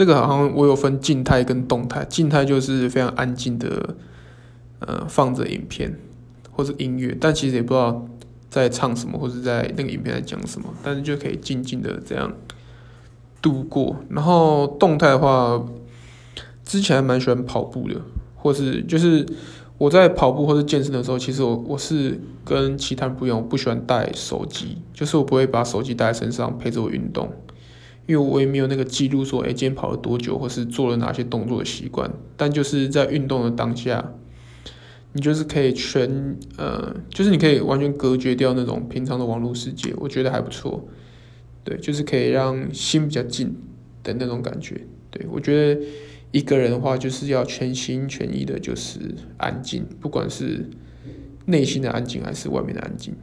这个好像我有分静态跟动态，静态就是非常安静的，呃，放着影片或者音乐，但其实也不知道在唱什么或者在那个影片在讲什么，但是就可以静静的这样度过。然后动态的话，之前还蛮喜欢跑步的，或是就是我在跑步或者健身的时候，其实我我是跟其他人不一样，我不喜欢带手机，就是我不会把手机带在身上陪着我运动。因为我也没有那个记录说，哎，今天跑了多久，或是做了哪些动作的习惯。但就是在运动的当下，你就是可以全，呃，就是你可以完全隔绝掉那种平常的网络世界，我觉得还不错。对，就是可以让心比较静的那种感觉。对，我觉得一个人的话，就是要全心全意的，就是安静，不管是内心的安静还是外面的安静。